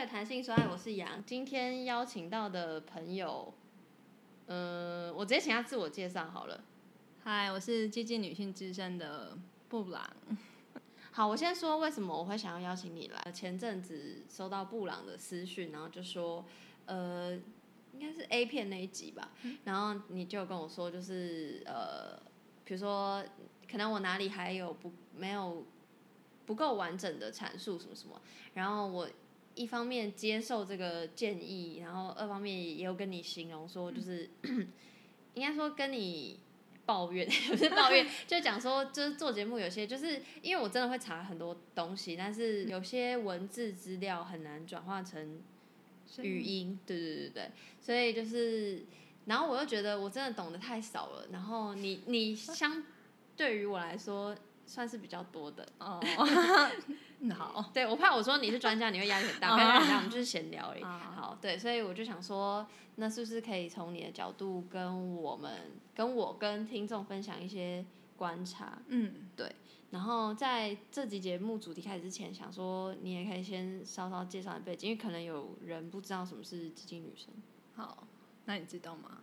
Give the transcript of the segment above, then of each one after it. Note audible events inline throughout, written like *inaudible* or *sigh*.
确谈性说爱，我是杨。今天邀请到的朋友，呃，我直接请他自我介绍好了。嗨，我是接近女性之声的布朗。*laughs* 好，我先说为什么我会想要邀请你来。前阵子收到布朗的私讯，然后就说，呃，应该是 A 片那一集吧，嗯、然后你就跟我说，就是呃，比如说可能我哪里还有不没有。不够完整的阐述什么什么，然后我一方面接受这个建议，然后二方面也有跟你形容说，就是、嗯、*clears throat* 应该说跟你抱怨，*laughs* 不是抱怨，就讲说就是做节目有些就是因为我真的会查很多东西，但是有些文字资料很难转化成语音，对对对对，所以就是，然后我又觉得我真的懂得太少了，然后你你相对于我来说。算是比较多的哦，*laughs* 好，*laughs* 对，我怕我说你是专家，你会压力很大，*laughs* 没有，我们就是闲聊而已。好，对，所以我就想说，那是不是可以从你的角度跟我们、跟我、跟听众分享一些观察？嗯，对。然后在这集节目主题开始之前，想说你也可以先稍稍介绍你背景，因为可能有人不知道什么是基金女生。好，那你知道吗？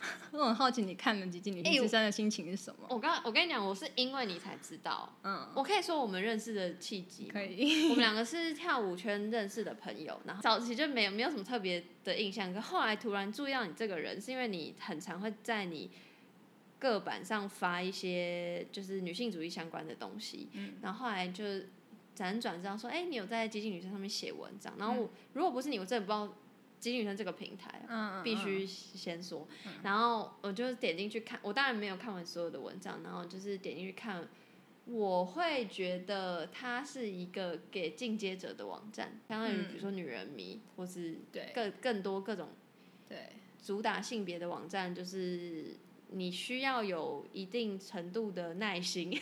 *laughs* 我很好奇，你看了《激进女性之声》的心情是什么？欸、我刚我跟你讲，我是因为你才知道。嗯，我可以说我们认识的契机。可以。我们两个是跳舞圈认识的朋友，然后早期就没有没有什么特别的印象，可后来突然注意到你这个人，是因为你很常会在你个版上发一些就是女性主义相关的东西。嗯。然后后来就辗转知道说，哎、欸，你有在《激进女生》上面写文章。然后我、嗯、如果不是你，我真的不知道。激进女声这个平台，嗯、必须先说。嗯、然后我就点进去看，我当然没有看完所有的文章，然后就是点进去看。我会觉得它是一个给进阶者的网站，相当于比如说女人迷，嗯、或是更更多各种对主打性别的网站，就是你需要有一定程度的耐心，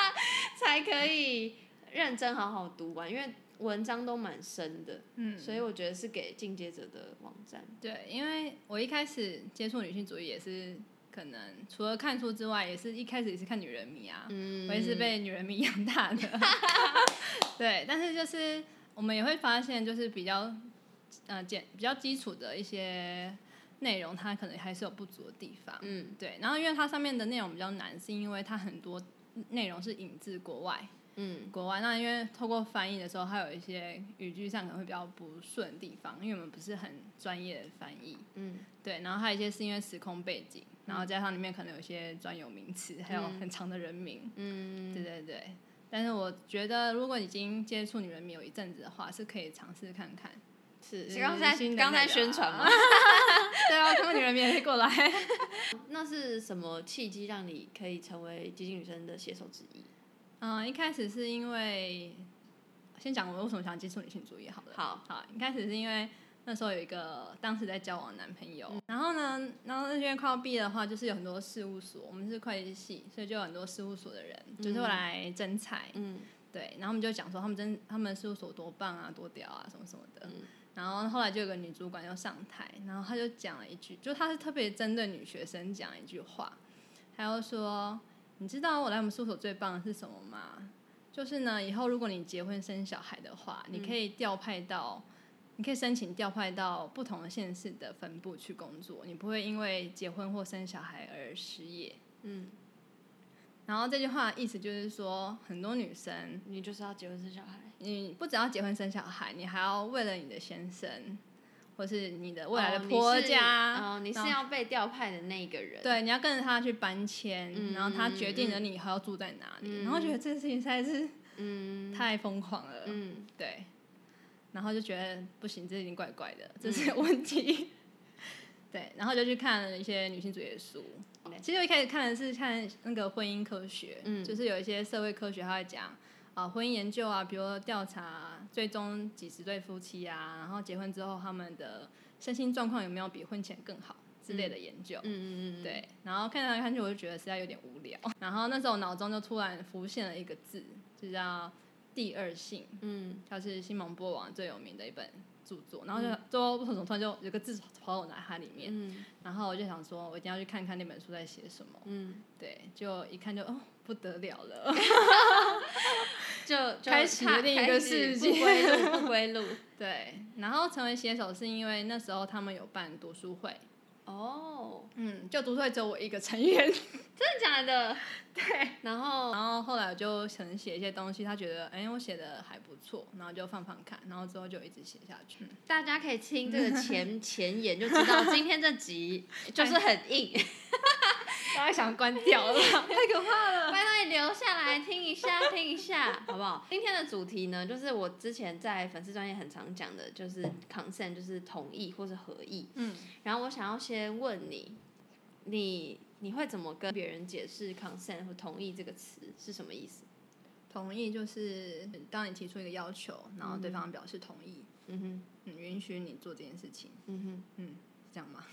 *laughs* 才可以认真好好读完，因为。文章都蛮深的，嗯，所以我觉得是给进阶者的网站。对，因为我一开始接触女性主义也是可能除了看书之外，也是一开始也是看女人迷啊，嗯，我也是被女人迷养大的。*laughs* 对，但是就是我们也会发现，就是比较呃简比较基础的一些内容，它可能还是有不足的地方。嗯，对。然后因为它上面的内容比较难，是因为它很多内容是引自国外。嗯，国外那因为透过翻译的时候，它有一些语句上可能会比较不顺的地方，因为我们不是很专业的翻译。嗯，对，然后还有一些是因为时空背景，然后加上里面可能有一些专有名词，还有很长的人名。嗯，对对对。但是我觉得，如果已经接触女人迷有一阵子的话，是可以尝试看看。是，是刚才刚才宣传嘛？*laughs* 对啊，通过女人迷也可以过来。*laughs* 那是什么契机让你可以成为激进女生的写手之一？嗯，一开始是因为，先讲我为什么想接触女性主义好了。好，好，一开始是因为那时候有一个当时在交往男朋友，嗯、然后呢，然后那边快要毕业的话，就是有很多事务所，我们是会计系，所以就有很多事务所的人，就是会来征才。嗯，对，然后我们就讲说他们真他们事务所多棒啊，多屌啊，什么什么的。嗯、然后后来就有个女主管要上台，然后她就讲了一句，就她是特别针对女学生讲一句话，他又说。你知道我来我们事务所最棒的是什么吗？就是呢，以后如果你结婚生小孩的话，嗯、你可以调派到，你可以申请调派到不同的县市的分部去工作，你不会因为结婚或生小孩而失业。嗯。然后这句话的意思就是说，很多女生，你就是要结婚生小孩，你不只要结婚生小孩，你还要为了你的先生。或是你的未来的婆家，哦，你是，哦，你是要被调派的那个人，对，你要跟着他去搬迁，嗯，然后他决定了你以后要住在哪里，嗯，然后觉得这个事情实在是，嗯，太疯狂了，嗯，对，然后就觉得不行，这已经怪怪的，这是有问题，嗯，*laughs* 对，然后就去看了一些女性主义的书，其实我一开始看的是看那个婚姻科学，嗯，就是有一些社会科学，他会讲。啊，婚姻研究啊，比如说调查最终几十对夫妻啊，然后结婚之后他们的身心状况有没有比婚前更好之类的研究。嗯嗯嗯。对，然后看来看去，我就觉得实在有点无聊。然后那时候我脑中就突然浮现了一个字，就叫第二性。嗯。它是西蒙波娃最有名的一本著作，然后就最后为什么突然就有个字跑到我脑海里面，嗯、然后我就想说，我一定要去看看那本书在写什么。嗯，对，就一看就哦不得了了，就，*laughs* 就开始另一个世界，不归路，*laughs* 不归路。对，然后成为写手是因为那时候他们有办读书会。哦，嗯，就读书会只有我一个成员，*laughs* 真的假的？对，然后，然后后来我就想写一些东西，他觉得，哎，我写的还不错，然后就放放看，然后之后就一直写下去。大家可以听这个前前言，就知道今天这集就是很硬。大家想关掉了，太可怕了！拜托你留下来听一下，*laughs* 听一下，好不好？今天的主题呢，就是我之前在粉丝专业很常讲的，就是 consent，就是同意或是合意。嗯。然后我想要先问你，你你会怎么跟别人解释 consent 或同意这个词是什么意思？同意就是当你提出一个要求，然后对方表示同意，嗯哼，嗯，允许你做这件事情，嗯哼，嗯，是这样吗？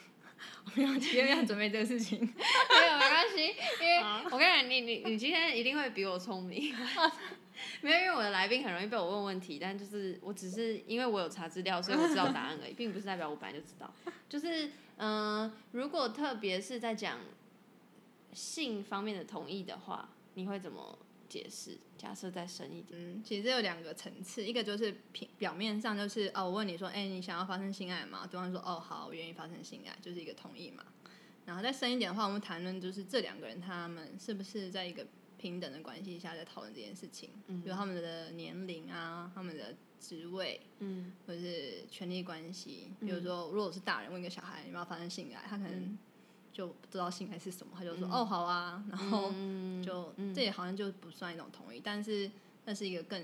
*laughs* 我没有，今天要准备这个事情。*laughs* 没有，没关系，因为我跟你讲，你你你今天一定会比我聪明。*laughs* 没有，因为我的来宾很容易被我问问题，但就是我只是因为我有查资料，所以我知道答案而已，并不是代表我本来就知道。就是嗯、呃，如果特别是在讲性方面的同意的话，你会怎么？解释，假设再深一点。嗯，其实有两个层次，一个就是平表面上就是哦，我问你说，哎、欸，你想要发生性爱吗？对方说，哦，好，我愿意发生性爱，就是一个同意嘛。然后再深一点的话，我们谈论就是这两个人他们是不是在一个平等的关系下在讨论这件事情，嗯，比如他们的年龄啊，他们的职位，嗯，或者是权力关系。比如说，如果是大人问一个小孩，你要发生性爱，他可能。嗯就不知道性爱是什么，他就说、嗯、哦好啊，然后就、嗯、这也好像就不算一种同意，但是那是一个更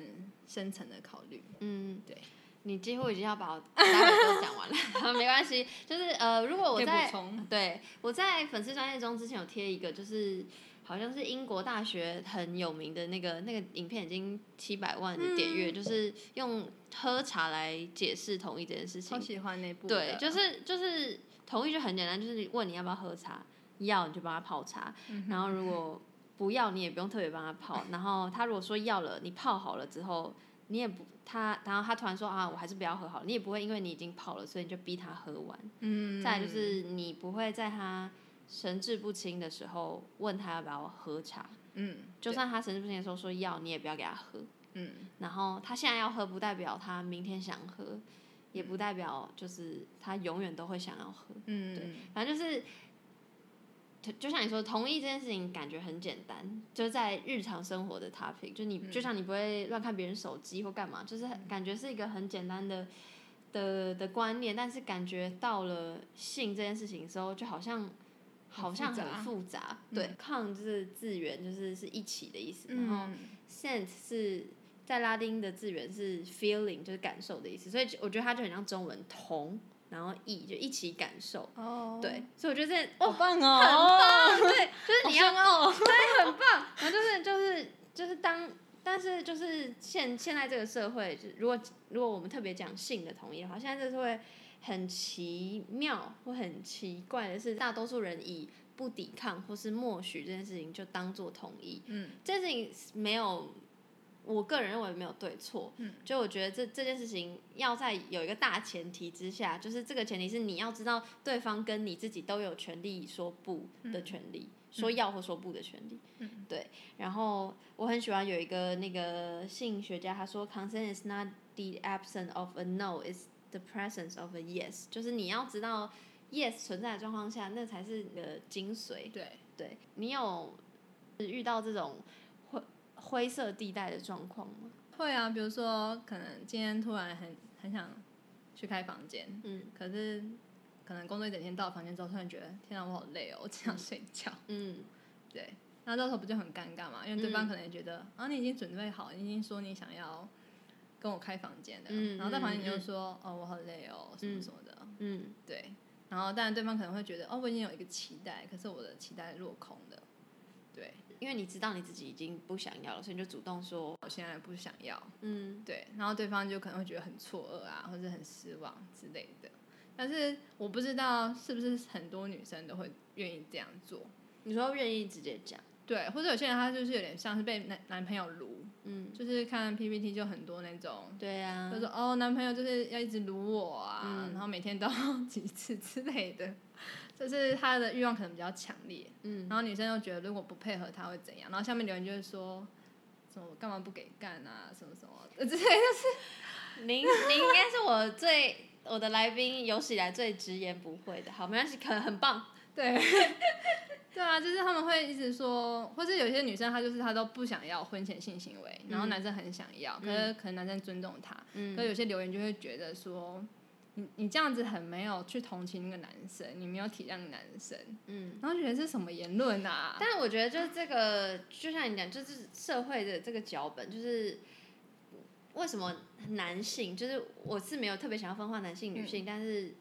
深层的考虑。嗯，对，你几乎已经要把我待会都讲完了，*laughs* 没关系，就是呃，如果我在 *laughs* 对我在粉丝专业中之前有贴一个，就是好像是英国大学很有名的那个那个影片，已经七百万的点阅、嗯，就是用喝茶来解释同意这件事情。好喜欢那部。对，就是就是。同意就很简单，就是问你要不要喝茶，要你就帮他泡茶，嗯，然后如果不要你也不用特别帮他泡，然后他如果说要了，你泡好了之后，你也不他，然后他突然说啊我还是不要喝好了，你也不会因为你已经泡了，所以你就逼他喝完。嗯，再就是你不会在他神志不清的时候问他要不要喝茶，嗯，就算他神志不清的时候说要，你也不要给他喝，嗯，然后他现在要喝不代表他明天想喝。也不代表就是他永远都会想要喝，嗯，对，反正就是，就像你说，同意这件事情感觉很简单，就是在日常生活的 topic，就你就像你不会乱看别人手机或干嘛，就是感觉是一个很简单的的的观念，但是感觉到了性这件事情的时候，就好像好像很复杂，对，con 就是字源就是是一起的意思，然后 sense 是。在拉丁的字源是 feeling，就是感受的意思，所以我觉得它就很像中文同，然后意就一起感受。哦、oh.。对，所以我觉得这好棒哦，很棒，对，*laughs* 就是你要哦，对，很棒。然后就是就是就是当，但是就是现现在这个社会，就如果如果我们特别讲性的同意的话，现在这个社会很奇妙或很奇怪的是，大多数人以不抵抗或是默许这件事情就当做同意。嗯。这件事情没有。我个人认为没有对错，嗯，就我觉得这这件事情要在有一个大前提之下，就是这个前提是你要知道对方跟你自己都有权利说不的权利，嗯，说要或说不的权利，嗯，对。然后我很喜欢有一个那个性学家他说，consent is not the absence of a no, it's the presence of a yes，就是你要知道 yes 存在的状况下，那才是你的精髓。对，对你有遇到这种。灰色地带的状况吗？会啊，比如说，可能今天突然很很想去开房间，嗯，可是可能工作一整天到房间之后，突然觉得天啊，我好累哦，我只想睡觉，嗯，对，那到时候不就很尴尬嘛？因为对方可能也觉得、嗯、啊，你已经准备好，你已经说你想要跟我开房间的、嗯，然后在房间你就说、嗯、哦，我好累哦，什么什么的，嗯，对，然后当然对方可能会觉得哦，我已经有一个期待，可是我的期待落空的，对。因为你知道你自己已经不想要了，所以你就主动说我现在不想要。嗯，对，然后对方就可能会觉得很错愕啊，或者很失望之类的。但是我不知道是不是很多女生都会愿意这样做。你说愿意直接讲？对，或者有些人他就是有点像是被男男朋友撸，嗯，就是看 PPT 就很多那种，对啊，就说哦，男朋友就是要一直撸我啊，嗯、然后每天都 *laughs* 几次之类的，就是他的欲望可能比较强烈，嗯，然后女生又觉得如果不配合他会怎样，然后下面留言就是说，什么干嘛不给干啊，什么什么，这些就是，您您应该是我最我的来宾有史以来最直言不讳的，好，没关系，可能很棒，对。*laughs* 对啊，就是他们会一直说，或是有些女生她就是她都不想要婚前性行为，嗯、然后男生很想要，可是可能男生尊重她，嗯、可是有些留言就会觉得说，你你这样子很没有去同情那个男生，你没有体谅男生，嗯，然后觉得这是什么言论啊？但是我觉得就是这个，就像你讲，就是社会的这个脚本，就是为什么男性，就是我是没有特别想要分化男性女性，嗯、但是。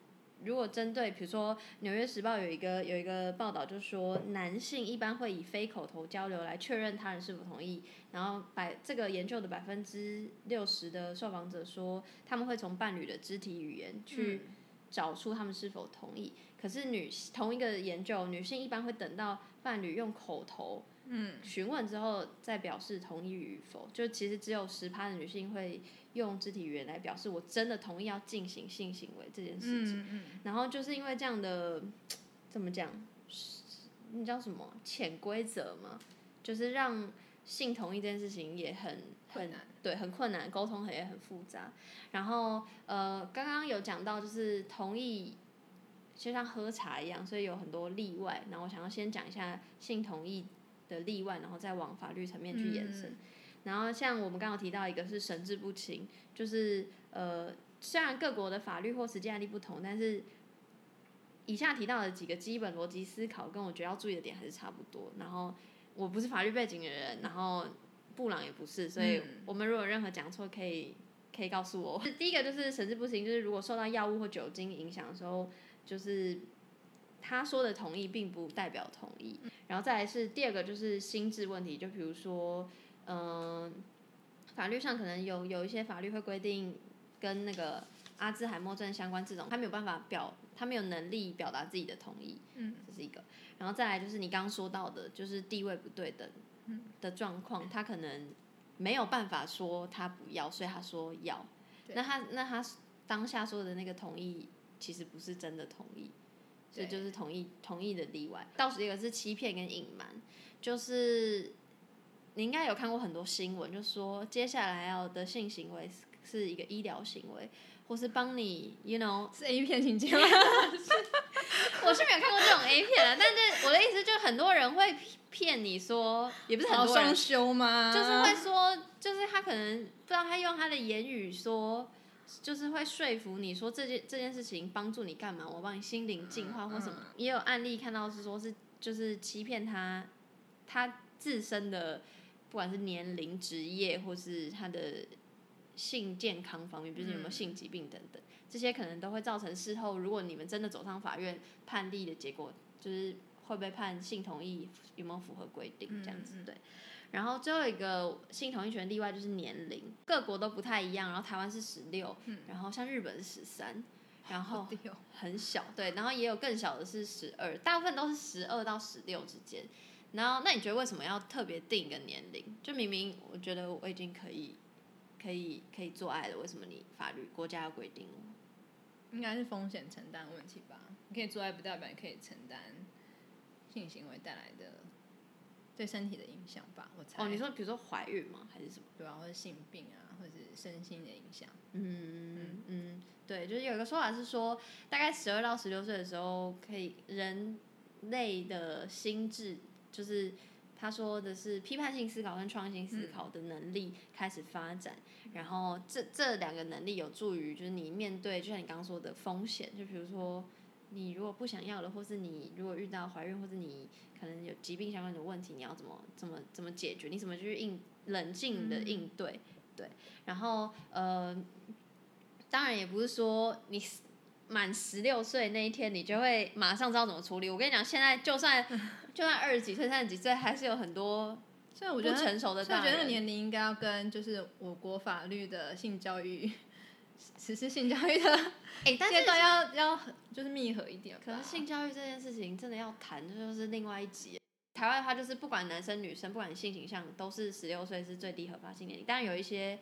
如果针对，比如说《纽约时报》有一个有一个报道，就说男性一般会以非口头交流来确认他人是否同意，然后百这个研究的百分之六十的受访者说他们会从伴侣的肢体语言去找出他们是否同意。嗯、可是女同一个研究，女性一般会等到伴侣用口头嗯询问之后再表示同意与否。就其实只有十趴的女性会。用肢体语言来表示我真的同意要进行性行为这件事情，嗯嗯、然后就是因为这样的怎么讲，你知道什么潜规则吗？就是让性同意这件事情也很很难，对，很困难，沟通也很复杂。然后呃，刚刚有讲到就是同意，就像喝茶一样，所以有很多例外。然后我想要先讲一下性同意的例外，然后再往法律层面去延伸。嗯然后像我们刚刚提到一个是神志不清，就是呃，虽然各国的法律或实际案例不同，但是以下提到的几个基本逻辑思考跟我觉得要注意的点还是差不多。然后我不是法律背景的人，然后布朗也不是，所以我们如果有任何讲错，可以可以告诉我。*laughs* 第一个就是神志不清，就是如果受到药物或酒精影响的时候，就是他说的同意并不代表同意。然后再来是第二个就是心智问题，就比如说。嗯，法律上可能有有一些法律会规定跟那个阿兹海默症相关这种，他没有办法表，他没有能力表达自己的同意，嗯，这是一个。然后再来就是你刚刚说到的，就是地位不对等的状况，他可能没有办法说他不要，所以他说要。那他那他当下说的那个同意，其实不是真的同意，所以就是同意同意的例外。倒数一个是欺骗跟隐瞒，就是。你应该有看过很多新闻，就说接下来要的性行为是一个医疗行为，或是帮你，you know，*laughs* 是 A 片情节吗？*laughs* 我是没有看过这种 A 片啊，但是我的意思就是很多人会骗你说，也不是很多人，双修吗？*laughs* 就是会说，就是他可能不知道他用他的言语说，就是会说服你说这件这件事情帮助你干嘛，我帮你心灵净化或什么，也有案例看到是说是就是欺骗他，他自身的。不管是年龄、职业，或是他的性健康方面，比如说有没有性疾病等等，嗯、这些可能都会造成事后，如果你们真的走上法院判例的结果，就是会被判性同意有没有符合规定这样子。对。然后最后一个性同意权例外就是年龄，各国都不太一样。然后台湾是十六，然后像日本是十三，然后很小，对，然后也有更小的是十二，大部分都是十二到十六之间。然后，那你觉得为什么要特别定一个年龄？就明明我觉得我已经可以，可以可以做爱了，为什么你法律国家要规定？应该是风险承担问题吧？你可以做爱，不代表你可以承担性行为带来的对身体的影响吧？我猜。哦，你说比如说怀孕吗？还是什么？对啊，或者性病啊，或者是身心的影响？嗯嗯嗯，对，就是有一个说法是说，大概十二到十六岁的时候，可以人类的心智。就是他说的是批判性思考跟创新思考的能力开始发展，嗯、然后这这两个能力有助于就是你面对就像你刚刚说的风险，就比如说你如果不想要了，或是你如果遇到怀孕或是你可能有疾病相关的问题，你要怎么怎么怎么解决？你怎么去应冷静的应对？嗯、对，然后呃，当然也不是说你。满十六岁那一天，你就会马上知道怎么处理。我跟你讲，现在就算 *laughs* 就算二十几岁、三十几岁，还是有很多不成熟的。所以我觉得年龄应该要跟就是我国法律的性教育实施性教育的 *laughs* 哎，阶段要要就是密合一点。可是性教育这件事情真的要谈，这就是另外一集。台湾的话，就是不管男生女生，不管性倾向，都是十六岁是最低合法性年龄。当然有一些，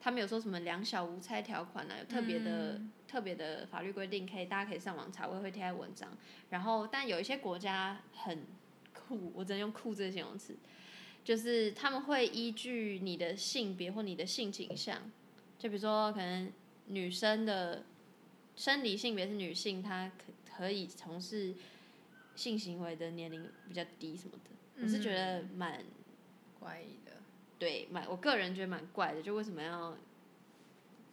他们有说什么两小无猜条款呢、啊，有特别的、嗯、特别的法律规定，可以大家可以上网查，我也会贴在文章。然后，但有一些国家很酷，我只能用酷这个形容词，就是他们会依据你的性别或你的性倾向，就比如说可能女生的生理性别是女性，她可可以从事。性行为的年龄比较低什么的，我是觉得蛮怪异的。对，蛮我个人觉得蛮怪的，就为什么要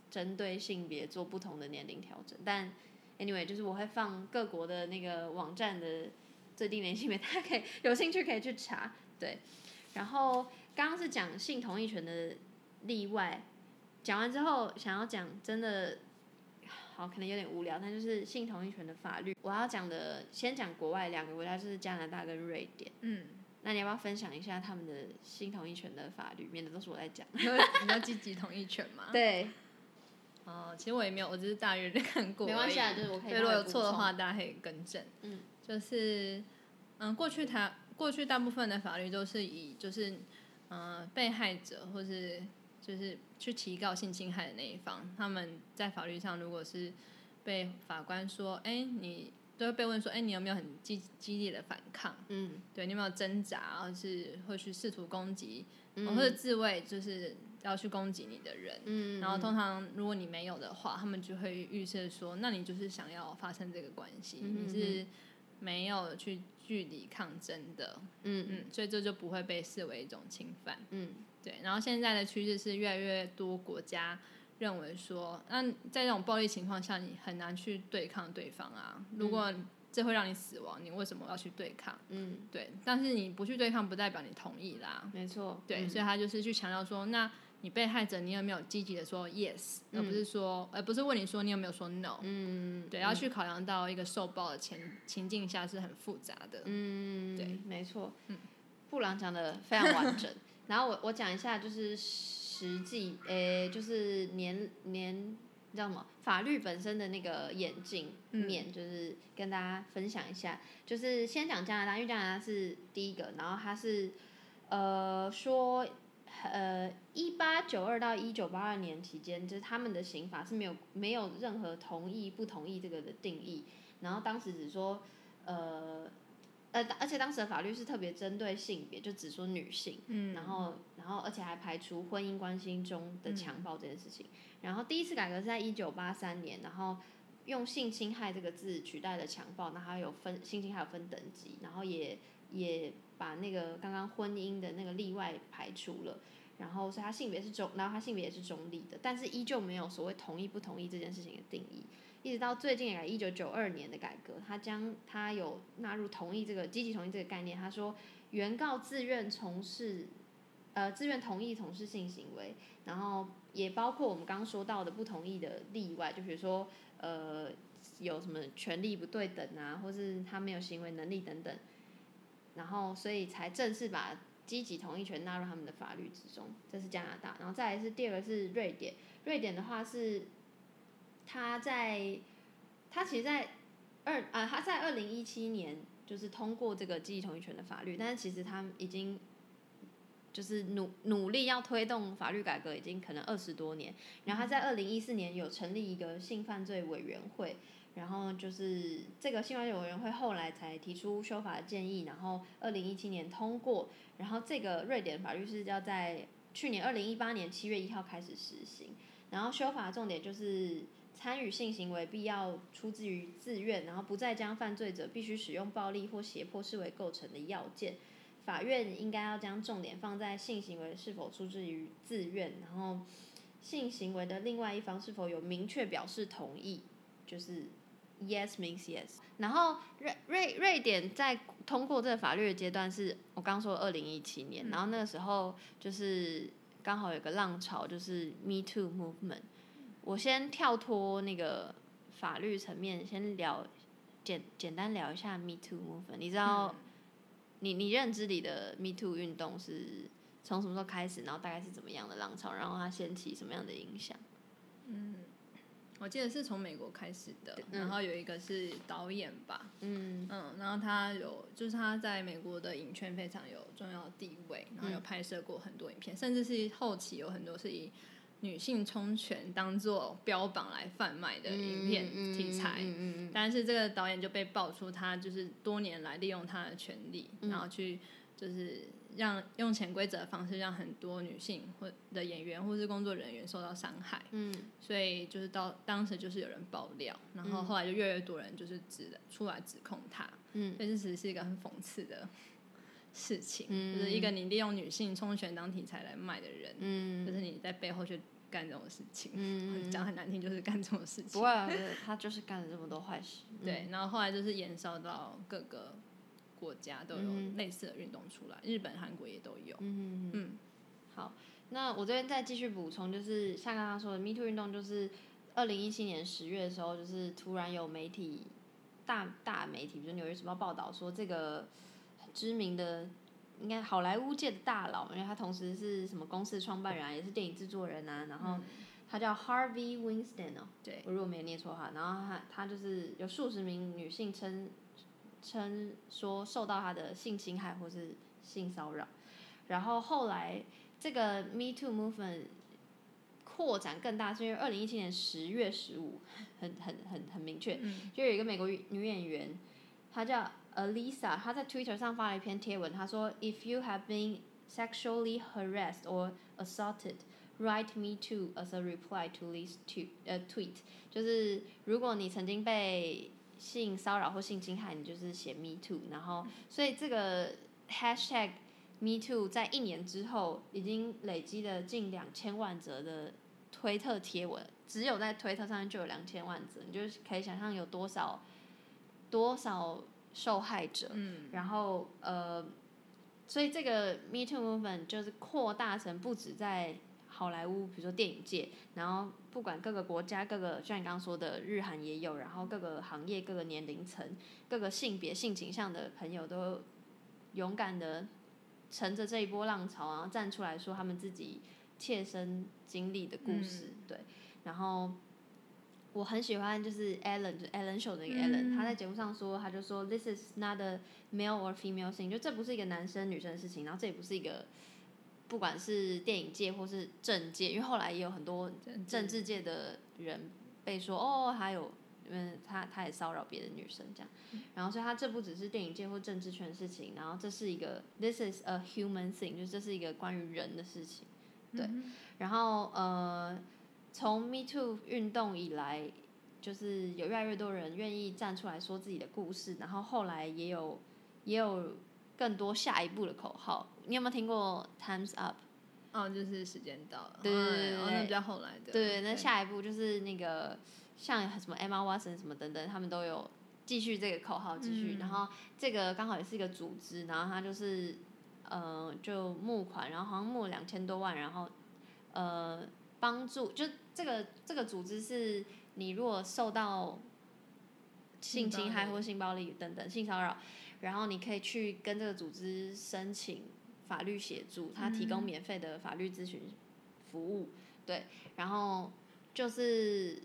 针对性别做不同的年龄调整？但 anyway，就是我会放各国的那个网站的最低年龄性别，*laughs* 大家可以有兴趣可以去查。对，然后刚刚是讲性同意权的例外，讲完之后想要讲真的。好，可能有点无聊，但就是性同意权的法律。我要讲的，先讲国外两个国家，就是加拿大跟瑞典。嗯，那你要不要分享一下他们的性同意权的法律？免得都是我在讲。你要积极同意权吗？*laughs* 对。哦，其实我也没有，我只是大约的看过。没关系啊，就是我可以。如果有错的话，大家可以更正。嗯。就是，嗯，过去台过去大部分的法律都是以就是，嗯，被害者或是。就是去提告性侵害的那一方，他们在法律上如果是被法官说，哎、欸，你都会被问说，哎、欸，你有没有很激激烈的反抗？嗯，对，你有没有挣扎，或是会去试图攻击，嗯、或者自卫，就是要去攻击你的人。嗯，然后通常如果你没有的话，他们就会预设说，那你就是想要发生这个关系，嗯、你是没有去据理抗争的。嗯嗯，所以这就不会被视为一种侵犯。嗯。对，然后现在的趋势是越来越多国家认为说，那在这种暴力情况下，你很难去对抗对方啊。如果这会让你死亡，你为什么要去对抗？嗯，对。但是你不去对抗，不代表你同意啦。没错。对，嗯、所以他就是去强调说，那你被害者，你有没有积极的说 yes，而不是说，而不是问你说你有没有说 no。嗯。对，要去考量到一个受暴的情情境下是很复杂的。嗯，对，没错。嗯，布朗讲的非常完整。*laughs* 然后我我讲一下，就是实际，诶，就是年年，你知道吗？法律本身的那个眼镜面，嗯、就是跟大家分享一下。就是先讲加拿大，因为加拿大是第一个，然后它是，呃，说，呃，一八九二到一九八二年期间，就是他们的刑法是没有没有任何同意不同意这个的定义，然后当时只说，呃。呃，而且当时的法律是特别针对性别，就只说女性，嗯，然后，然后，而且还排除婚姻关系中的强暴这件事情。嗯、然后第一次改革是在一九八三年，然后用性侵害这个字取代了强暴，那还有分性侵害有分等级，然后也也把那个刚刚婚姻的那个例外排除了，然后所以他性别是中，然后他性别也是中立的，但是依旧没有所谓同意不同意这件事情的定义。一直到最近改一九九二年的改革，他将他有纳入同意这个积极同意这个概念。他说，原告自愿从事，呃，自愿同意从事性行为，然后也包括我们刚刚说到的不同意的例外，就比如说，呃，有什么权利不对等啊，或是他没有行为能力等等，然后所以才正式把积极同意权纳入他们的法律之中。这是加拿大，然后再来是第二个是瑞典，瑞典的话是。他在，他其实在二啊，他在二零一七年就是通过这个积极同意权的法律，但是其实他已经就是努努力要推动法律改革，已经可能二十多年。然后他在二零一四年有成立一个性犯罪委员会，然后就是这个性犯罪委员会后来才提出修法建议，然后二零一七年通过，然后这个瑞典法律是要在去年二零一八年七月一号开始实行，然后修法重点就是。参与性行为必要出自于自愿，然后不再将犯罪者必须使用暴力或胁迫视为构成的要件。法院应该要将重点放在性行为是否出自于自愿，然后性行为的另外一方是否有明确表示同意，就是 yes means yes。然后瑞瑞瑞典在通过这个法律的阶段是我刚说二零一七年，然后那个时候就是刚好有个浪潮，就是 Me Too Movement。我先跳脱那个法律层面，先聊简简单聊一下 Me Too movement。你知道，嗯、你你认知里的 Me Too 运动是从什么时候开始？然后大概是怎么样的浪潮？然后它掀起什么样的影响？嗯，我记得是从美国开始的，然后有一个是导演吧，嗯嗯，然后他有就是他在美国的影圈非常有重要地位，然后有拍摄过很多影片，甚至是后期有很多是以女性充权当做标榜来贩卖的影片题材，但是这个导演就被爆出他就是多年来利用他的权利，然后去就是。让用潜规则的方式让很多女性或的演员或是工作人员受到伤害，嗯，所以就是到当时就是有人爆料，然后后来就越来越多人就是指出来指控他，嗯，所以这其实是一个很讽刺的事情，嗯，就是一个你利用女性充权当题材来卖的人，嗯，就是你在背后去干这种事情，嗯，讲很难听就是干这种事情，不会啊，他就是干了这么多坏事，*laughs* 对，然后后来就是延烧到各个。国家都有类似的运动出来，嗯、日本、韩国也都有。嗯嗯，好，那我这边再继续补充，就是像刚刚说的 Me Too 运动，就是二零一七年十月的时候，就是突然有媒体大大媒体，比如《纽约时报》报道说，这个知名的应该好莱坞界的大佬，因为他同时是什么公司创办人啊，也是电影制作人啊，然后他叫 Harvey Weinstein 哦，对，我如果没念错的话，然后他他就是有数十名女性称。称说受到他的性侵害或是性骚扰，然后后来这个 Me Too Movement 扩展更大，是因为二零一七年十月十五，很很很很明确，嗯、就有一个美国女演员，她叫 Alisa，她在 Twitter 上发了一篇贴文，她说 If you have been sexually harassed or assaulted, write Me Too as a reply to this tweet，呃 tweet，就是如果你曾经被性骚扰或性侵害，你就是写 Me Too，然后所以这个 Hashtag Me Too 在一年之后已经累积了近两千万则的推特贴文，只有在推特上面就有两千万则，你就可以想象有多少多少受害者，嗯，然后呃，所以这个 Me Too movement 就是扩大成不止在好莱坞，比如说电影界，然后不管各个国家、各个像你刚刚说的日韩也有，然后各个行业、各个年龄层、各个性别、性倾向的朋友都勇敢的乘着这一波浪潮，然后站出来说他们自己切身经历的故事。嗯、对，然后我很喜欢就是 Ellen，就 Ellen Show 的那个 Ellen，、嗯、他在节目上说，他就说 This is not a male or female thing，就这不是一个男生女生的事情，然后这也不是一个。不管是电影界或是政界，因为后来也有很多政治界的人被说哦，还有，嗯他他也骚扰别的女生这样，然后所以他这不只是电影界或政治圈的事情，然后这是一个 this is a human thing，就是这是一个关于人的事情，对，然后呃，从 Me Too 运动以来，就是有越来越多人愿意站出来说自己的故事，然后后来也有也有更多下一步的口号。你有没有听过 Times Up？哦，就是时间到了。对对对，然后那比较后来的。对，那下一步就是那个像什么 Emma Watson 什么等等，他们都有继续这个口号继续。嗯、然后这个刚好也是一个组织，然后他就是呃就募款，然后好像募了两千多万，然后呃帮助就这个这个组织是你如果受到性侵害或性暴力等等性骚扰，然后你可以去跟这个组织申请。法律协助，他提供免费的法律咨询服务，嗯、对，然后就是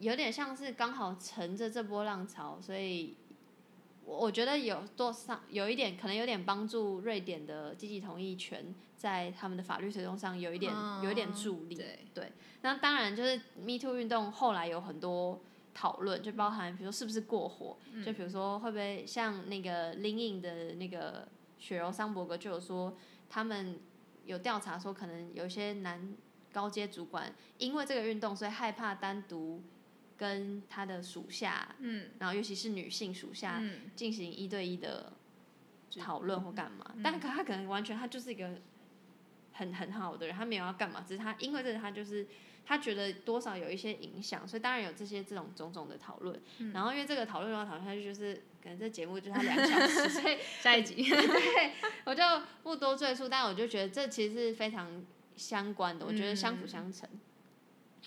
有点像是刚好乘着这波浪潮，所以我觉得有多上有一点可能有点帮助瑞典的积极同意权在他们的法律推动上有一点、哦、有一点助力，对，对，那当然就是 Me Too 运动后来有很多讨论，就包含比如说是不是过火，嗯、就比如说会不会像那个 LinkedIn 的那个。雪柔桑伯格就有说，他们有调查说，可能有一些男高阶主管因为这个运动，所以害怕单独跟他的属下，嗯，然后尤其是女性属下进行一对一的讨论或干嘛。嗯、但他可能完全他就是一个很很好的人，他没有要干嘛，只是他因为这个他就是。他觉得多少有一些影响，所以当然有这些这种种种的讨论。嗯、然后因为这个讨论的话，讨论下去就是可能这节目就是他两小时，所以 *laughs* 下一集 *laughs* 对，我就不多赘述。但我就觉得这其实是非常相关的，我觉得相辅相成。嗯、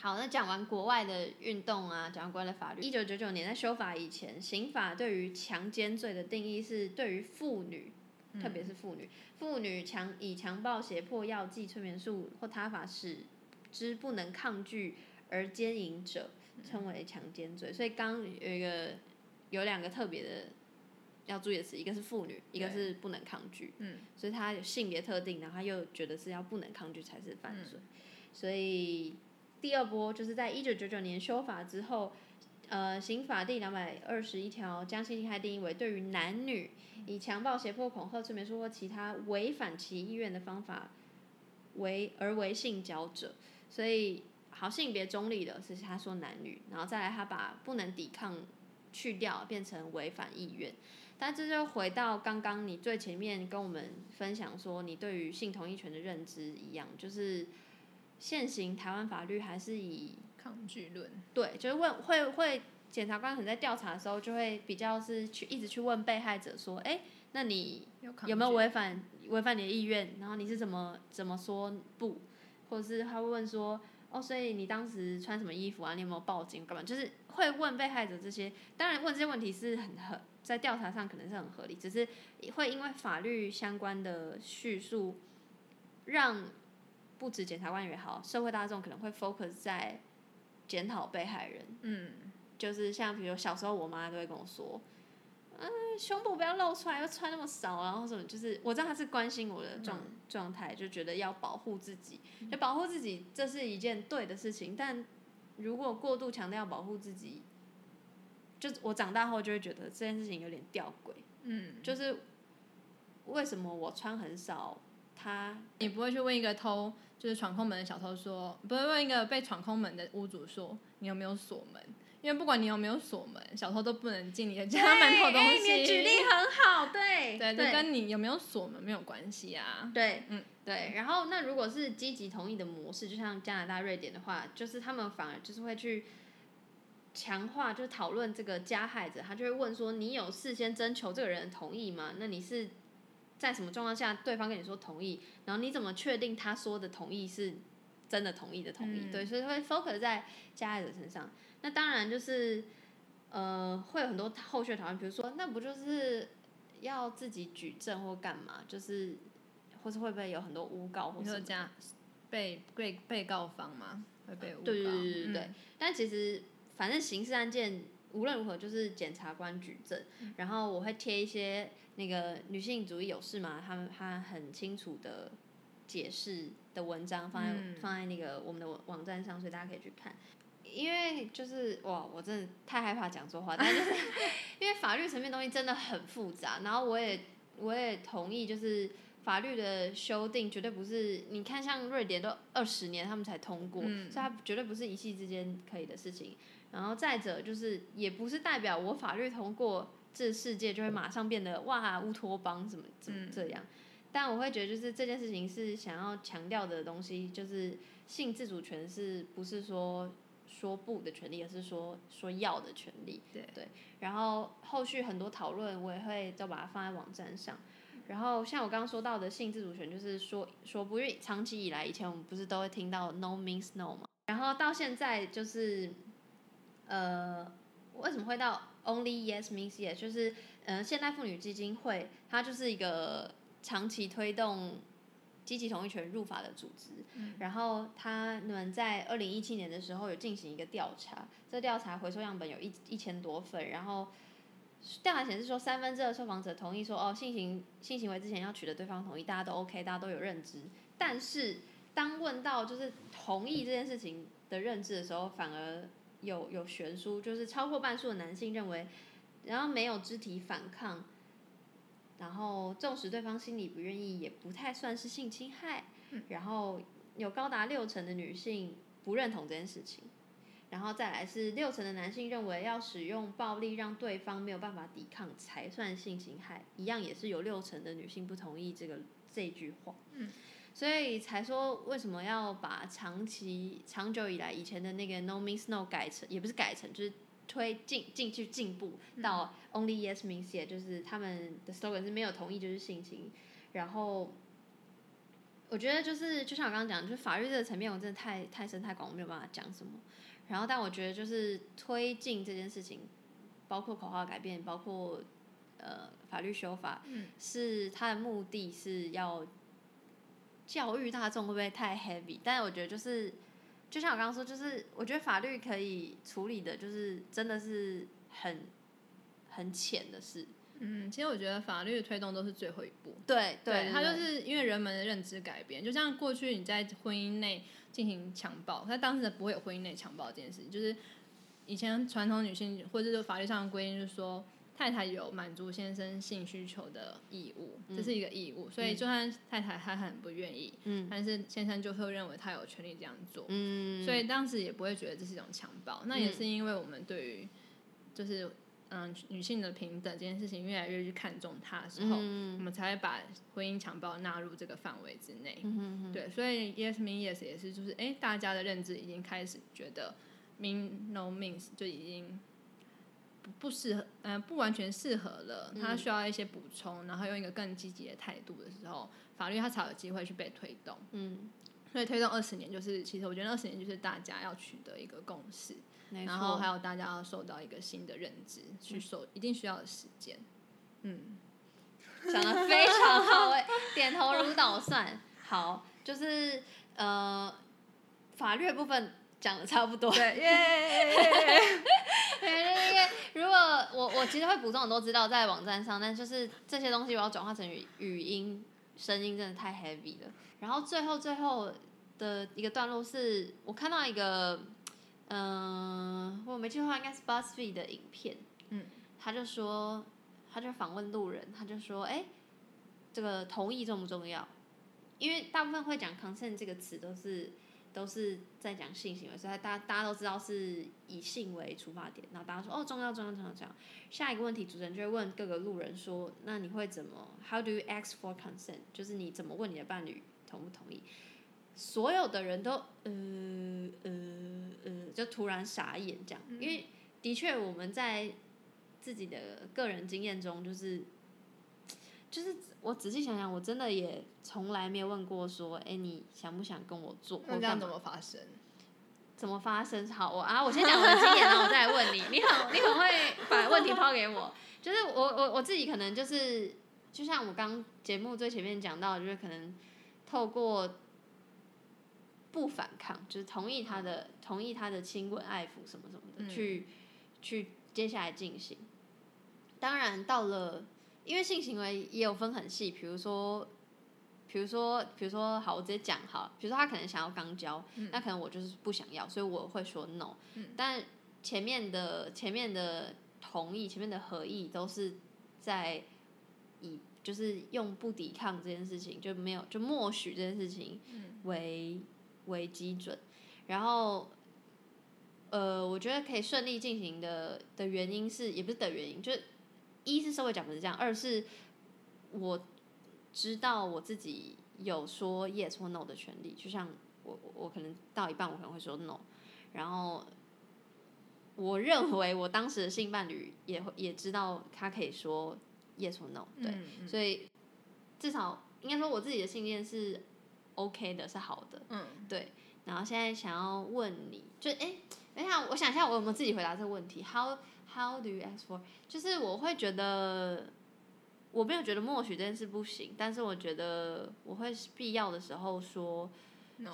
好，那讲完国外的运动啊，讲完国外的法律。一九九九年在修法以前，刑法对于强奸罪的定义是对于妇女，嗯、特别是妇女，妇女强以强暴、胁迫、药剂、催眠术或他法使之不能抗拒而奸淫者，称为强奸罪。所以刚有一个有两个特别的要注意的是，一个是妇女，一个是不能抗拒。嗯，所以他有性别特定，然后他又觉得是要不能抗拒才是犯罪。嗯、所以第二波就是在一九九九年修法之后。呃，刑法第两百二十一条将性侵害定义为对于男女以强暴、胁迫、恐吓、催眠术或其他违反其意愿的方法为而为性交者，所以好性别中立的是他说男女，然后再来他把不能抵抗去掉，变成违反意愿，但这就回到刚刚你最前面跟我们分享说你对于性同意权的认知一样，就是现行台湾法律还是以。抗拒论，对，就是问会会检察官可能在调查的时候，就会比较是去一直去问被害者说，哎，那你有没有违反违反你的意愿？然后你是怎么怎么说不？或者是他会问说，哦，所以你当时穿什么衣服啊？你有没有报警干嘛？就是会问被害者这些。当然问这些问题是很合，在调查上可能是很合理，只是会因为法律相关的叙述，让不止检察官也好，社会大众可能会 focus 在。检讨被害人，嗯，就是像比如小时候，我妈都会跟我说，嗯，胸部不要露出来，要穿那么少，然后什么，就是我知道她是关心我的状状态，就觉得要保护自己，就保护自己，这是一件对的事情。但如果过度强调要保护自己，就我长大后就会觉得这件事情有点吊诡，嗯，就是为什么我穿很少，他你不会去问一个偷。就是闯空门的小偷说，不会问一个被闯空门的屋主说，你有没有锁门？因为不管你有没有锁门，小偷都不能进你的家门偷东西。你的举例很好，对对，这跟你有没有锁门没有关系啊。对，嗯，对。然后那如果是积极同意的模式，就像加拿大、瑞典的话，就是他们反而就是会去强化，就是讨论这个加害者，他就会问说，你有事先征求这个人的同意吗？那你是？在什么状况下对方跟你说同意，然后你怎么确定他说的同意是真的同意的同意？嗯、对，所以会 focus 在加害者身上。那当然就是呃，会有很多后续讨论，比如说那不就是要自己举证或干嘛？就是或是会不会有很多诬告或者这样被被被告方嘛？会被诬告？对对对对对。嗯、但其实反正刑事案件无论如何就是检察官举证，嗯、然后我会贴一些。那个女性主义有事吗？他们他很清楚的解释的文章放在、嗯、放在那个我们的网站上，所以大家可以去看。因为就是哇，我真的太害怕讲错话，但就是 *laughs* 因为法律层面东西真的很复杂。然后我也我也同意，就是法律的修订绝对不是你看像瑞典都二十年他们才通过，嗯、所以它绝对不是一夕之间可以的事情。然后再者就是也不是代表我法律通过。这世界就会马上变得哇乌托邦怎么怎么这样？嗯、但我会觉得就是这件事情是想要强调的东西，就是性自主权是不是说说不的权利，而是说说要的权利。对对。然后后续很多讨论我也会都把它放在网站上。然后像我刚刚说到的性自主权，就是说说不，因为长期以来以前我们不是都会听到 no means no 嘛，然后到现在就是呃为什么会到？Only yes means yes，就是嗯，现代妇女基金会，它就是一个长期推动积极同意权入法的组织。嗯、然后他们在二零一七年的时候有进行一个调查，这调查回收样本有一一千多份，然后调查显示说三分之二受访者同意说哦，性行性行为之前要取得对方同意，大家都 OK，大家都有认知。但是当问到就是同意这件事情的认知的时候，反而。有有悬殊，就是超过半数的男性认为，然后没有肢体反抗，然后纵使对方心里不愿意，也不太算是性侵害。嗯、然后有高达六成的女性不认同这件事情，然后再来是六成的男性认为要使用暴力让对方没有办法抵抗才算性侵害，一样也是有六成的女性不同意这个这句话。嗯。所以才说为什么要把长期长久以来以前的那个 No means no 改成，也不是改成，就是推进进去进步到 Only yes means yes，就是他们的 slogan 是没有同意就是性侵。然后我觉得就是就像我刚刚讲，就是法律这个层面我真的太太深太广，我没有办法讲什么。然后但我觉得就是推进这件事情，包括口号改变，包括呃法律修法，是它的目的是要。教育大众会不会太 heavy？但是我觉得就是就像我刚刚说，就是我觉得法律可以处理的，就是真的是很很浅的事。嗯，其实我觉得法律的推动都是最后一步。对对，它就是因为人们的认知改变，就像过去你在婚姻内进行强暴，那当时不会有婚姻内强暴这件事情，就是以前传统女性或者是法律上的规定，就是说太太有满足先生性需求的义务，这是一个义务，嗯、所以就算太太她很不愿意，嗯，但是先生就会认为他有权利这样做，嗯，所以当时也不会觉得这是一种强暴，那也是因为我们对于就是。嗯，女性的平等这件事情越来越去看重它的时候，嗯、我们才会把婚姻强暴纳入这个范围之内。嗯、哼哼。对，所以 Yes means yes 也是，就是哎，大家的认知已经开始觉得 mean no means 就已经不不适合，嗯、呃，不完全适合了。他需要一些补充，然后用一个更积极的态度的时候，法律它才有机会去被推动。嗯，所以推动二十年，就是其实我觉得二十年就是大家要取得一个共识。然后还有大家要受到一个新的认知，去受一定需要的时间。嗯，*laughs* 讲的非常好哎，点头如捣蒜。好，就是呃，法律的部分讲的差不多。对，耶。因为如果我我其实会补充，很多资料在网站上，但就是这些东西我要转化成语语音声音，真的太 heavy 了。然后最后最后的一个段落是我看到一个。嗯，我没记错的话，应该是 BuzzFeed 的影片。嗯，他就说，他就访问路人，他就说，哎，这个同意重不重要？因为大部分会讲 consent 这个词，都是都是在讲性行为，所以大家大家都知道是以性为出发点。然后大家说，哦，重要重要重要重要。下一个问题，主持人就会问各个路人说，那你会怎么？How do you ask for consent？就是你怎么问你的伴侣同不同意？所有的人都呃呃呃，就突然傻眼这样，因为的确我们在自己的个人经验中，就是就是我仔细想想，我真的也从来没有问过说，哎，你想不想跟我做？那这样怎么发生？怎么发生？好，我啊，我先讲我的经验，然后我再来问你。你很你很会把问题抛给我，就是我我我自己可能就是，就像我刚节目最前面讲到，就是可能透过。不反抗，就是同意他的，同意他的亲吻、爱抚什么什么的，嗯、去去接下来进行。当然，到了，因为性行为也有分很细，比如说，比如说，比如说，好，我直接讲好，比如说他可能想要肛交，嗯、那可能我就是不想要，所以我会说 no。嗯、但前面的前面的同意，前面的合意都是在以就是用不抵抗这件事情，就没有就默许这件事情为。为基准，然后，呃，我觉得可以顺利进行的的原因是，也不是的原因，就是一是社会讲的是这样，二是我知道我自己有说 yes 或 no 的权利，就像我我可能到一半我可能会说 no，然后我认为我当时的性伴侣也会也知道他可以说 yes 或 no，对，嗯嗯，所以至少应该说我自己的信念是。OK 的是好的，嗯，对。然后现在想要问你，就哎，等一下，我想一下，我有没有自己回答这个问题？How How do you ask for？就是我会觉得，我没有觉得默许这件事不行，但是我觉得我会必要的时候说 No。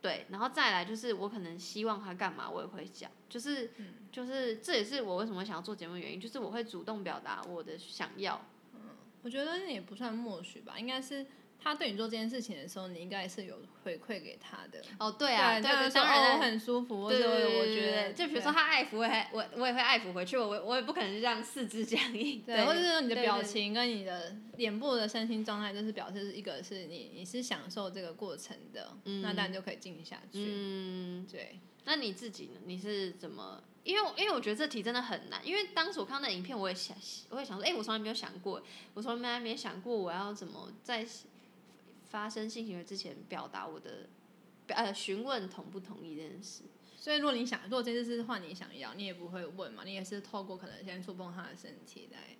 对，然后再来就是我可能希望他干嘛，我也会讲，就是、嗯、就是这也是我为什么想要做节目的原因，就是我会主动表达我的想要。嗯，我觉得那也不算默许吧，应该是。他对你做这件事情的时候，你应该是有回馈给他的。哦，对啊，对，当然我很舒服。对对对，我觉得，就比如说他爱抚，我也我我也会爱抚回去，我我也不可能是这样四肢僵硬。对，或者是说你的表情跟你的脸部的身心状态，就是表示一个是你你是享受这个过程的，那当然就可以进行下去。嗯，对。那你自己呢？你是怎么？因为因为我觉得这题真的很难，因为当时我看到那影片，我也想，我也想说，哎，我从来没有想过，我从来没想过我要怎么在。发生性行为之前，表达我的，呃，询问同不同意这件事。所以，如果你想如果这件事的话，你想要，你也不会问嘛，你也是透过可能先触碰他的身体来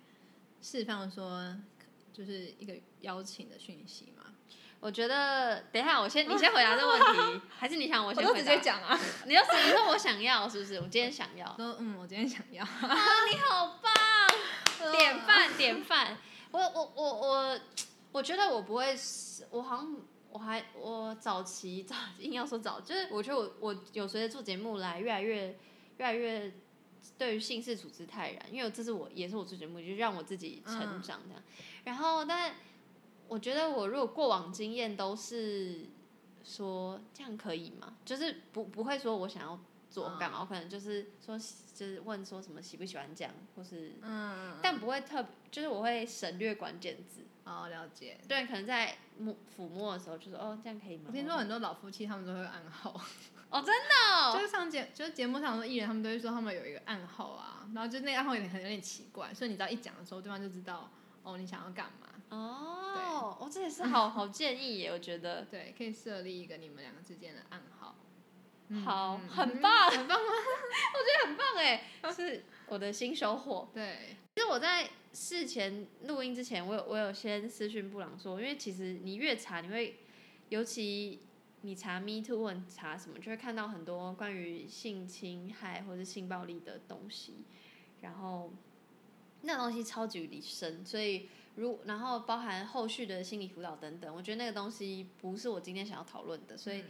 释放说，就是一个邀请的讯息嘛。我觉得，等一下，我先，你先回答这个问题，还是你想我先回答？我直接讲啊，你要是你说我想要，是不是？我今天想要。说嗯，我今天想要。啊，你好棒，典范典范。我我我我。我觉得我不会，我好像我还我早期早硬要说早，就是我觉得我我有随着做节目来越来越越来越对于性事处之泰然，因为这是我也是我做节目，就是让我自己成长这样。嗯、然后，但我觉得我如果过往经验都是说这样可以吗？就是不不会说我想要做干嘛，嗯、我可能就是说就是问说什么喜不喜欢这样，或是嗯，但不会特别，就是我会省略关键字。哦，了解。对，可能在摸抚摸的时候就说哦，这样可以吗？我听说很多老夫妻他们都会有暗号。*laughs* 哦，真的、哦。就是上节，就是节目上的艺人，他们都会说他们有一个暗号啊，然后就那个暗号有点很有点奇怪，所以你知道一讲的时候，对方就知道哦，你想要干嘛。哦。对。哦，这也是好好建议耶，我觉得。对，可以设立一个你们两个之间的暗号。好，很棒，很棒吗？*laughs* 我觉得很棒哎，是我的新收获。*laughs* 对。其实我在事前录音之前，我有我有先私讯布朗说，因为其实你越查，你会，尤其你查 Me Too 或查什么，就会看到很多关于性侵害或者性暴力的东西，然后那东西超级无敌深，所以如然后包含后续的心理辅导等等，我觉得那个东西不是我今天想要讨论的，所以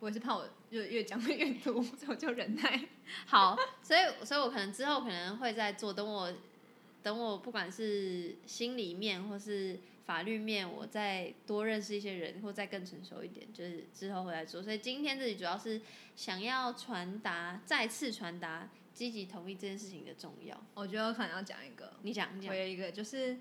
我也是怕我越越讲越多，*laughs* 所以我就忍耐。好，所以所以我可能之后可能会再做，等我。等我不管是心里面或是法律面，我再多认识一些人，或再更成熟一点，就是之后回来做。所以今天这里主要是想要传达，再次传达积极同意这件事情的重要。我觉得我可能要讲一个，你讲，你讲。我有一个，就是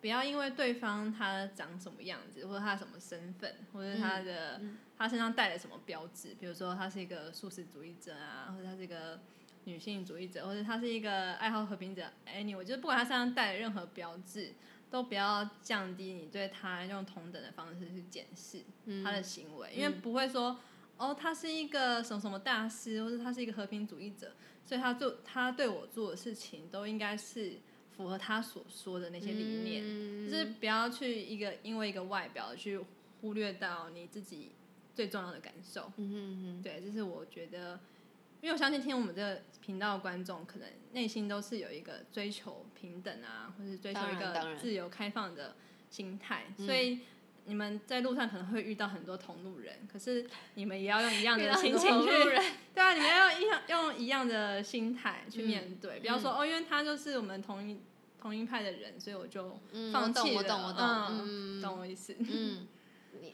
不要因为对方他长什么样子，或者他什么身份，或者他的、嗯、他身上带了什么标志，比如说他是一个素食主义者啊，或者他是一个。女性主义者，或者他是一个爱好和平者，anyway，我觉得不管他身上带的任何标志，都不要降低你对他用同等的方式去检视他的行为，嗯、因为不会说，哦，他是一个什么什么大师，或者他是一个和平主义者，所以他做他对我做的事情都应该是符合他所说的那些理念，嗯、就是不要去一个因为一个外表去忽略到你自己最重要的感受。嗯哼哼，对，这是我觉得。因为我相信听我们这个频道的观众，可能内心都是有一个追求平等啊，或是追求一个自由开放的心态，所以你们在路上可能会遇到很多同路人，可是你们也要用一样的心情去，*laughs* 对啊，你们要用一样用一样的心态去面对，不要说哦，因为他就是我们同一同一派的人，所以我就放弃了，我懂我懂我懂，懂我意思，嗯，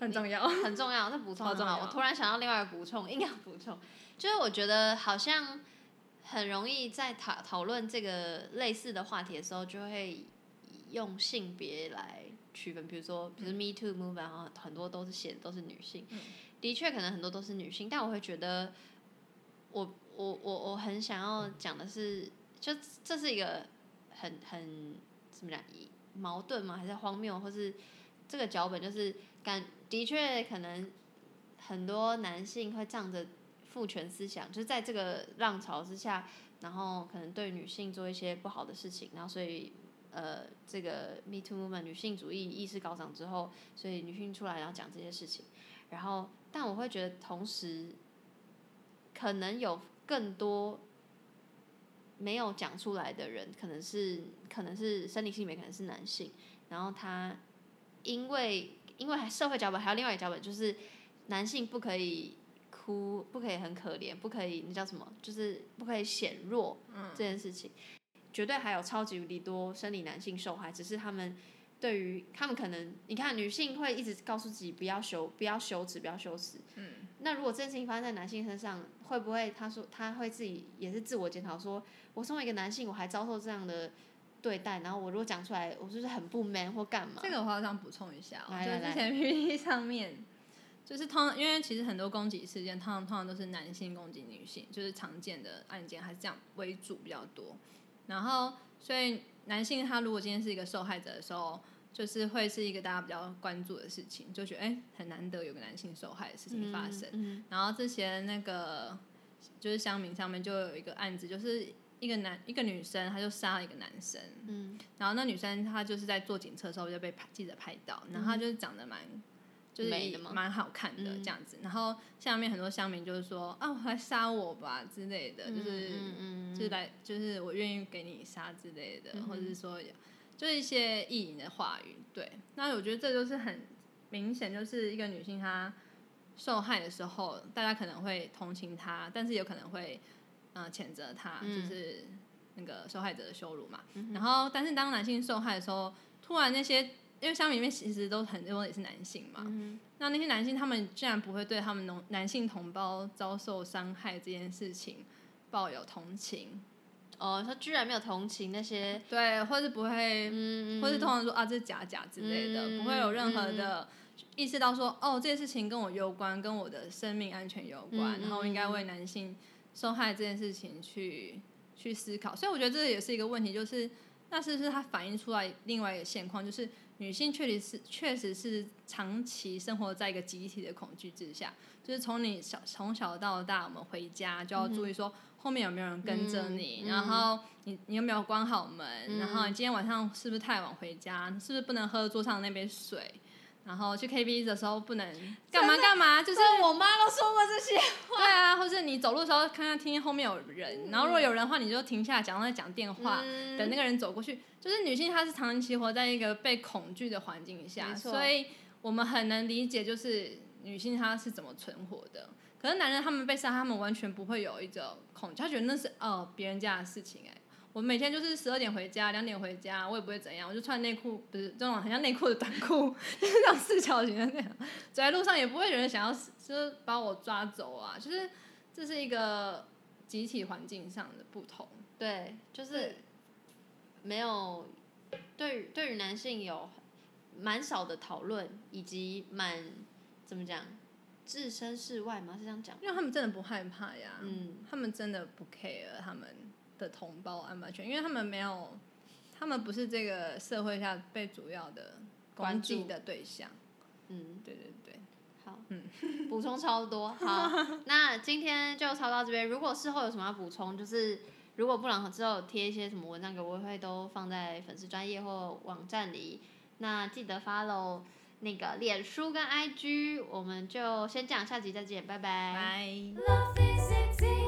很重要，很重要，这补充很好，我突然想到另外一个补充，硬要补充。就是我觉得好像很容易在讨讨论这个类似的话题的时候，就会用性别来区分，比如说，比如 Me Too movement 啊，很多都是写的都是女性，的确可能很多都是女性，但我会觉得我，我我我我很想要讲的是，就这是一个很很怎么讲，矛盾吗？还是荒谬？或是这个脚本就是感的确可能很多男性会仗着。父权思想就是在这个浪潮之下，然后可能对女性做一些不好的事情，然后所以呃，这个 Me Too movement 女性主义意识高涨之后，所以女性出来然后讲这些事情，然后但我会觉得同时可能有更多没有讲出来的人，可能是可能是生理性别，可能是男性，然后他因为因为社会脚本还有另外一个脚本，就是男性不可以。哭不可以很可怜，不可以那叫什么？就是不可以显弱这件事情，嗯、绝对还有超级无敌多生理男性受害，只是他们对于他们可能，你看女性会一直告诉自己不要羞，不要羞耻，不要羞耻。嗯。那如果这件事情发生在男性身上，会不会他说他会自己也是自我检讨，说我身为一个男性，我还遭受这样的对待，然后我如果讲出来，我就是很不 man 或干嘛？这个我想补充一下，来来来，就之前 *laughs* PPT 上面。就是通，因为其实很多攻击事件，通常通常都是男性攻击女性，就是常见的案件还是这样为主比较多。然后，所以男性他如果今天是一个受害者的时候，就是会是一个大家比较关注的事情，就觉得哎、欸，很难得有个男性受害的事情发生。嗯嗯、然后之前那个就是乡民上面就有一个案子，就是一个男一个女生，她就杀了一个男生。嗯。然后那女生她就是在坐警车的时候就被拍记者拍到，然后她就是长得蛮。就是蛮好看的这样子，嗯、然后下面很多乡民就是说啊，来杀我吧之类的，就是、就是来就是我愿意给你杀之类的，嗯、或者是说就是一些意淫的话语。对，那我觉得这就是很明显，就是一个女性她受害的时候，大家可能会同情她，但是有可能会嗯谴责她，嗯、就是那个受害者的羞辱嘛。嗯、然后，但是当男性受害的时候，突然那些因为乡民里面其实都很多也是男性嘛，嗯、那那些男性他们居然不会对他们男男性同胞遭受伤害这件事情抱有同情。哦，他居然没有同情那些，对，或是不会，嗯、或是通常说啊，这是假假之类的，嗯、不会有任何的意识到说，哦，这件事情跟我有关，跟我的生命安全有关，嗯、然后应该为男性受害这件事情去去思考。所以我觉得这也是一个问题，就是那是不是它反映出来另外一个现况，就是女性确实是确实是长期生活在一个集体的恐惧之下，就是从你小从小到大，我们回家就要注意说。嗯后面有没有人跟着你？嗯、然后你你有没有关好门？嗯、然后你今天晚上是不是太晚回家？是不是不能喝桌上那杯水？然后去 KTV 的时候不能干嘛干嘛？就是我妈都说过这些话。对啊，或是你走路的时候看看听听后面有人，嗯、然后如果有人的话，你就停下来假装在讲电话，嗯、等那个人走过去。就是女性她是长期活在一个被恐惧的环境下，所以我们很能理解，就是女性她是怎么存活的。可是男人他们被杀，他们完全不会有一种恐惧，他觉得那是哦别人家的事情哎。我每天就是十二点回家，两点回家，我也不会怎样，我就穿内裤，不是这种很像内裤的短裤，*laughs* 就是那种四角形的那样，走在路上也不会有人想要就是把我抓走啊。就是这是一个集体环境上的不同，对，就是没有对于对于男性有蛮少的讨论，以及蛮怎么讲？置身事外吗？是这样讲？因为他们真的不害怕呀，嗯，他们真的不 care 他们的同胞安不安全，因为他们没有，他们不是这个社会下被主要的攻击的对象。嗯，对对对，好，嗯，补充超多，好，*laughs* 那今天就抄到这边。如果事后有什么要补充，就是如果布朗之后贴一些什么文章给我，我会都放在粉丝专业或网站里。那记得 follow。那个脸书跟 IG，我们就先讲，下集再见，拜拜。Bye